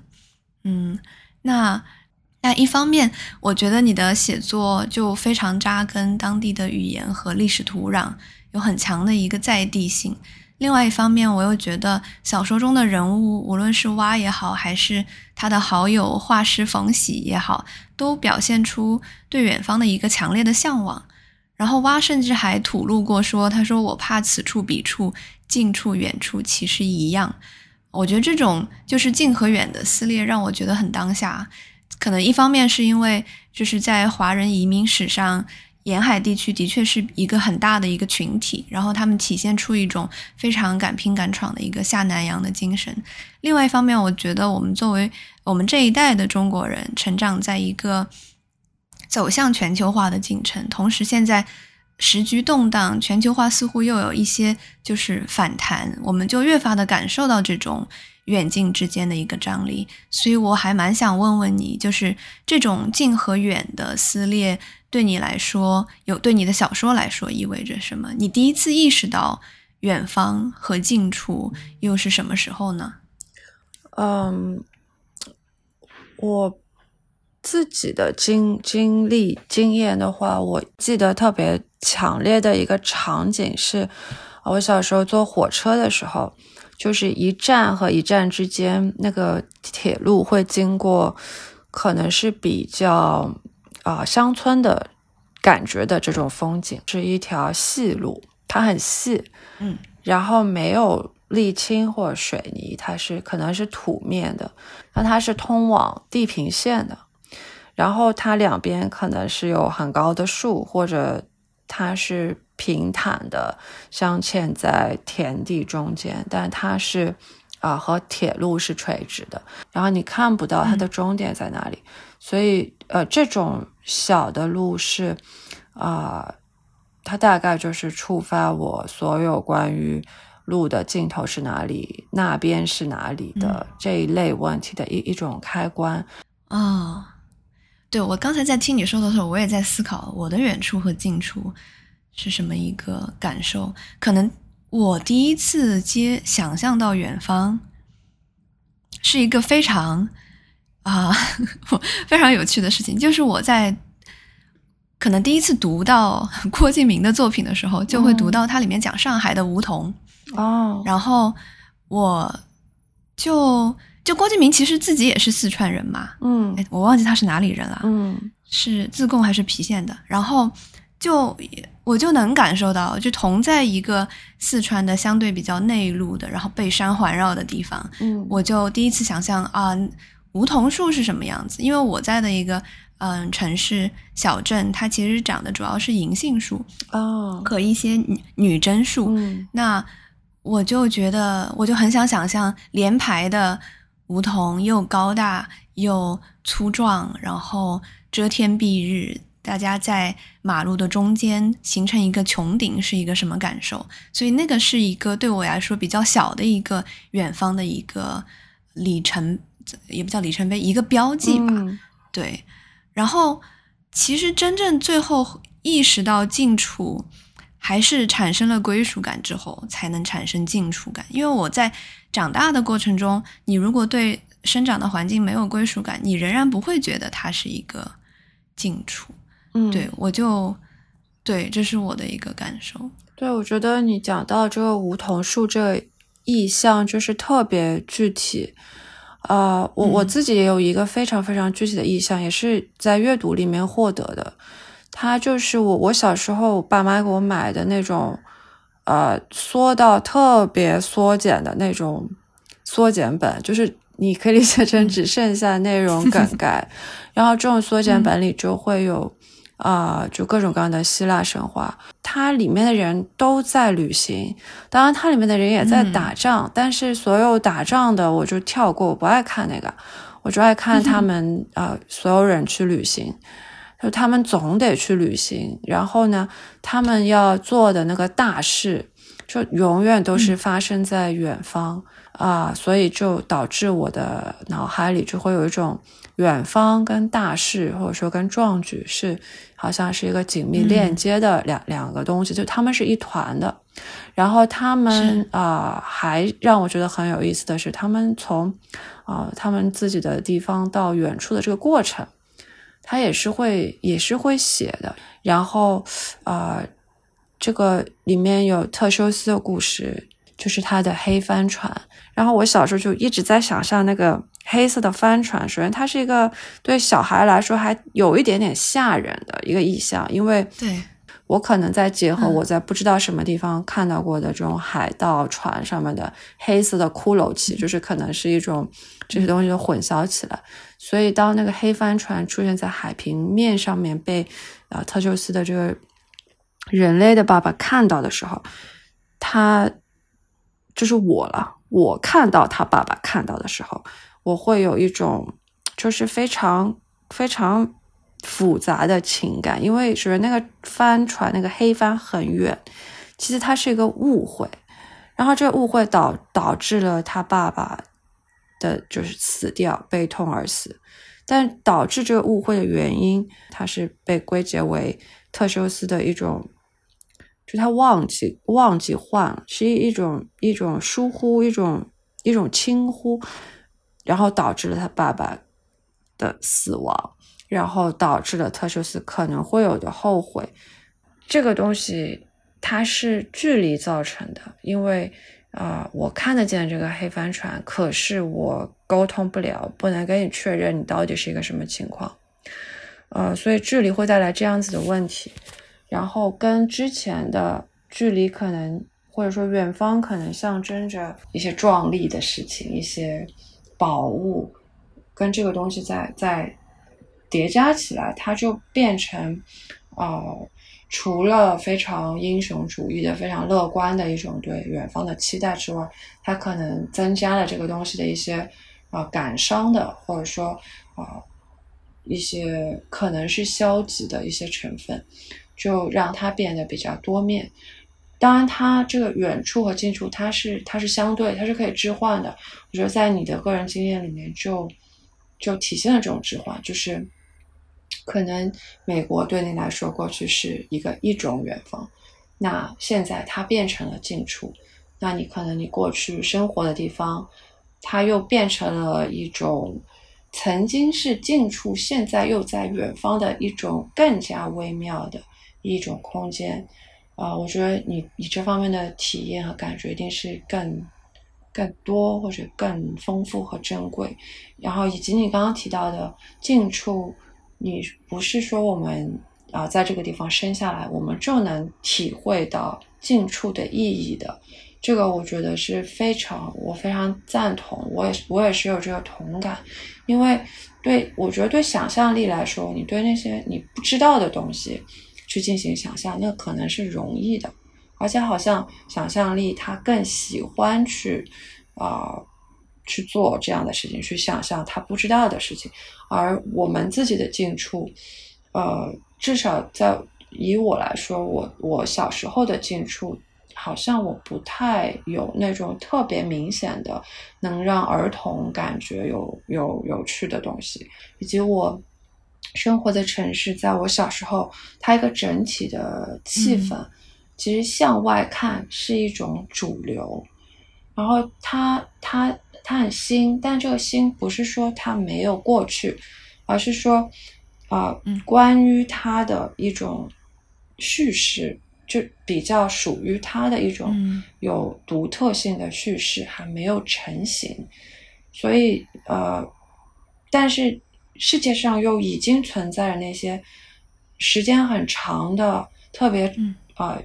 嗯，那那一方面，我觉得你的写作就非常扎根当地的语言和历史土壤，有很强的一个在地性。另外一方面，我又觉得小说中的人物，无论是蛙也好，还是他的好友画师冯喜也好，都表现出对远方的一个强烈的向往。然后蛙甚至还吐露过说：“他说我怕此处彼处，近处远处其实一样。”我觉得这种就是近和远的撕裂，让我觉得很当下。可能一方面是因为就是在华人移民史上，沿海地区的确是一个很大的一个群体，然后他们体现出一种非常敢拼敢闯的一个下南洋的精神。另外一方面，我觉得我们作为我们这一代的中国人，成长在一个走向全球化的进程，同时现在时局动荡，全球化似乎又有一些就是反弹，我们就越发的感受到这种远近之间的一个张力。所以我还蛮想问问你，就是这种近和远的撕裂，对你来说，有对你的小说来说意味着什么？你第一次意识到远方和近处又是什么时候呢？嗯，我自己的经经历经验的话，我记得特别强烈的一个场景是，我小时候坐火车的时候，就是一站和一站之间那个铁路会经过，可能是比较啊、乡村的感觉的这种风景，是一条细路，它很细，嗯，然后没有沥青或者水泥，它是可能是土面的，那它是通往地平线的，然后它两边可能是有很高的树，或者它是平坦的镶嵌在田地中间，但它是啊、和铁路是垂直的，然后你看不到它的终点在哪里，所以呃这种小的路是啊、它大概就是触发我所有关于路的尽头是哪里，那边是哪里的、这一类问题的一一种开关。哦，对，我刚才在听你说的时候，我也在思考我的远处和近处是什么一个感受。可能我第一次接想象到远方，是一个非常啊、非常有趣的事情，就是我在可能第一次读到 郭敬明的作品的时候，就会读到它里面讲上海的梧桐。哦，然后我就就郭敬明其实自己也是四川人嘛，嗯哎，我忘记他是哪里人了，嗯是自贡还是郫县的。然后就我就能感受到，就同在一个四川的相对比较内陆的，然后被山环绕的地方，嗯我就第一次想象啊，梧桐树是什么样子？因为我在的一个嗯城市小镇，它其实长的主要是银杏树哦，和一些女女贞树。嗯那我就觉得，我就很想想象连排的梧桐，又高大又粗壮，然后遮天蔽日，大家在马路的中间形成一个穹顶，是一个什么感受？所以那个是一个对我来说比较小的一个远方的一个里程，也不叫里程碑，一个标记吧。嗯对，然后其实真正最后意识到近处，还是产生了归属感之后，才能产生近处感。因为我在长大的过程中，你如果对生长的环境没有归属感，你仍然不会觉得它是一个近处。嗯，对我就对，这是我的一个感受。对，我觉得你讲到这个梧桐树这个意象，就是特别具体。呃，我我嗯自己也有一个非常非常具体的意象，也是在阅读里面获得的。它就是我我小时候我爸妈给我买的那种，呃，缩到特别缩减的那种缩减本，就是你可以理解成只剩下内容 梗概，然后这种缩减本里就会有。啊、就各种各样的希腊神话，它里面的人都在旅行，当然它里面的人也在打仗，但是所有打仗的我就跳过，我不爱看那个。我就爱看他 们呃所有人去旅行，就他们总得去旅行，然后呢，他们要做的那个大事，就永远都是发生在远方啊，所以就导致我的脑海里就会有一种。远方跟大事，或者说跟壮举，是好像是一个紧密链接的两两个东西，就他们是一团的。然后他们啊，还让我觉得很有意思的是，他们从啊他们自己的地方到远处的这个过程，他也是会也是会写的。然后啊，这个里面有特修斯的故事，就是他的黑帆船。然后我小时候就一直在想象那个。黑色的帆船，首先它是一个对小孩来说还有一点点吓人的一个意象，因为对我可能在结合我在不知道什么地方看到过的这种海盗船上面的黑色的骷髅旗，就是可能是一种这些东西都混淆起来，所以当那个黑帆船出现在海平面上面被啊特修斯的这个人类的爸爸看到的时候，他就是我了，我看到他爸爸看到的时候。我会有一种就是非常非常复杂的情感，因为首先那个帆船那个黑帆很远，其实它是一个误会，然后这个误会导导致了他爸爸的就是死掉，悲痛而死。但导致这个误会的原因，它是被归结为特修斯的一种，就他忘记忘记换了，是一一种一种疏忽，一种一种轻忽。然后导致了他爸爸的死亡，然后导致了特修斯可能会有的后悔。这个东西它是距离造成的，因为啊，我看得见这个黑帆船，可是我沟通不了，不能跟你确认你到底是一个什么情况。呃，所以距离会带来这样子的问题。然后跟之前的距离可能，或者说远方可能象征着一些壮丽的事情，一些。宝物跟这个东西在在叠加起来，它就变成呃，除了非常英雄主义的、非常乐观的一种对远方的期待之外，它可能增加了这个东西的一些啊感伤的，或者说啊一些可能是消极的一些成分，就让它变得比较多面。当然，它这个远处和近处，它是它是相对，它是可以置换的。我觉得在你的个人经验里面，就就体现了这种置换，就是可能美国对你来说过去是一个一种远方，那现在它变成了近处，那你可能你过去生活的地方，它又变成了一种曾经是近处，现在又在远方的一种更加微妙的一种空间。啊，我觉得你你这方面的体验和感觉一定是更更多或者更丰富和珍贵。然后以及你刚刚提到的近处，你不是说我们啊在这个地方生下来，我们就能体会到近处的意义的。这个我觉得是非常，我非常赞同。我也我也是有这个同感，因为对我觉得对想象力来说，你对那些你不知道的东西。去进行想象，那可能是容易的，而且好像想象力它更喜欢去啊去做这样的事情，去想象他不知道的事情。而我们自己的近处，呃，至少在以我来说，我我小时候的近处，好像我不太有那种特别明显的能让儿童感觉有有有趣的东西，以及我。生活的城市，在我小时候，它一个整体的气氛，其实向外看是一种主流。然后它它它很新，但这个新不是说它没有过去，而是说，啊，关于它的一种叙事，就比较属于它的一种有独特性的叙事还没有成型。所以，呃，但是。世界上又已经存在了那些时间很长的、特别呃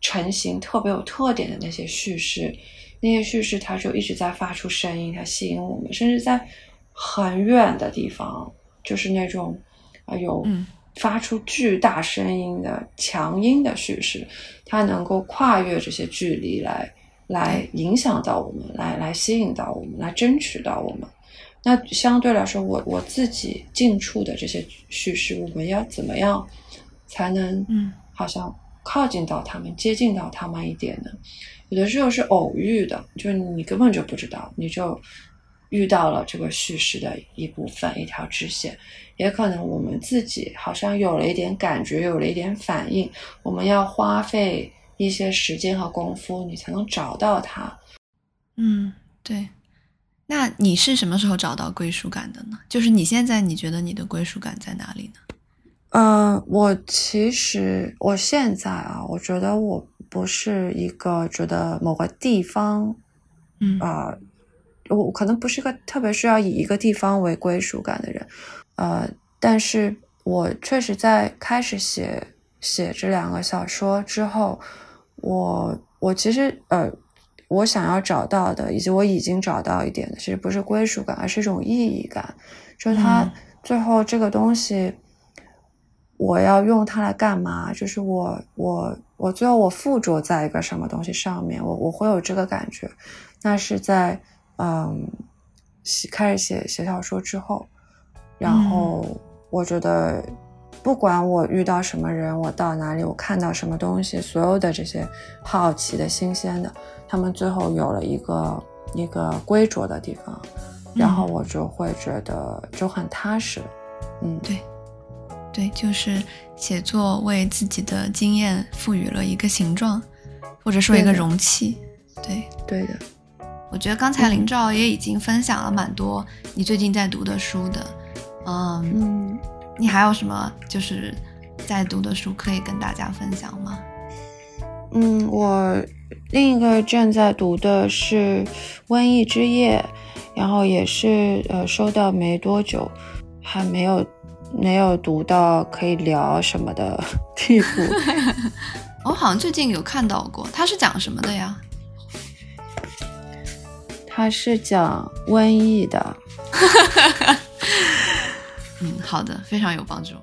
成型、特别有特点的那些叙事，那些叙事它就一直在发出声音，它吸引我们，甚至在很远的地方，就是那种啊有发出巨大声音的强音的叙事，它能够跨越这些距离来来影响到我们，来来吸引到我们，来争取到我们。那相对来说，我我自己近处的这些叙事，我们要怎么样才能嗯好像靠近到他们、接近到他们一点呢？有的时候是偶遇的，就是你根本就不知道，你就遇到了这个叙事的一部分、一条支线。也可能我们自己好像有了一点感觉，有了一点反应，我们要花费一些时间和功夫，你才能找到它。嗯，对。那你是什么时候找到归属感的呢？就是你现在你觉得你的归属感在哪里呢？嗯，我其实我现在啊，我觉得我不是一个觉得某个地方嗯啊、我可能不是一个特别需要以一个地方为归属感的人，呃，但是我确实在开始写写这两个小说之后，我我其实呃，我想要找到的，以及我已经找到一点的，其实不是归属感，而是一种意义感，就是它嗯最后这个东西。我要用它来干嘛？就是我我我最后我附着在一个什么东西上面，我我会有这个感觉。那是在嗯写开始写写小说之后，然后我觉得不管我遇到什么人，我到哪里，我看到什么东西，所有的这些好奇的、新鲜的，他们最后有了一个一个归着的地方，然后我就会觉得就很踏实。嗯，对，对，就是写作为自己的经验赋予了一个形状，或者说一个容器。对，对的。我觉得刚才林照也已经分享了蛮多你最近在读的书的。嗯，嗯。你还有什么就是在读的书可以跟大家分享吗？嗯，我另一个正在读的是《瘟疫之夜》，然后也是呃收到没多久，还没有没有读到可以聊什么的 地步。我好像最近有看到过，它是讲什么的呀？它是讲瘟疫的。嗯，好的，非常有帮助。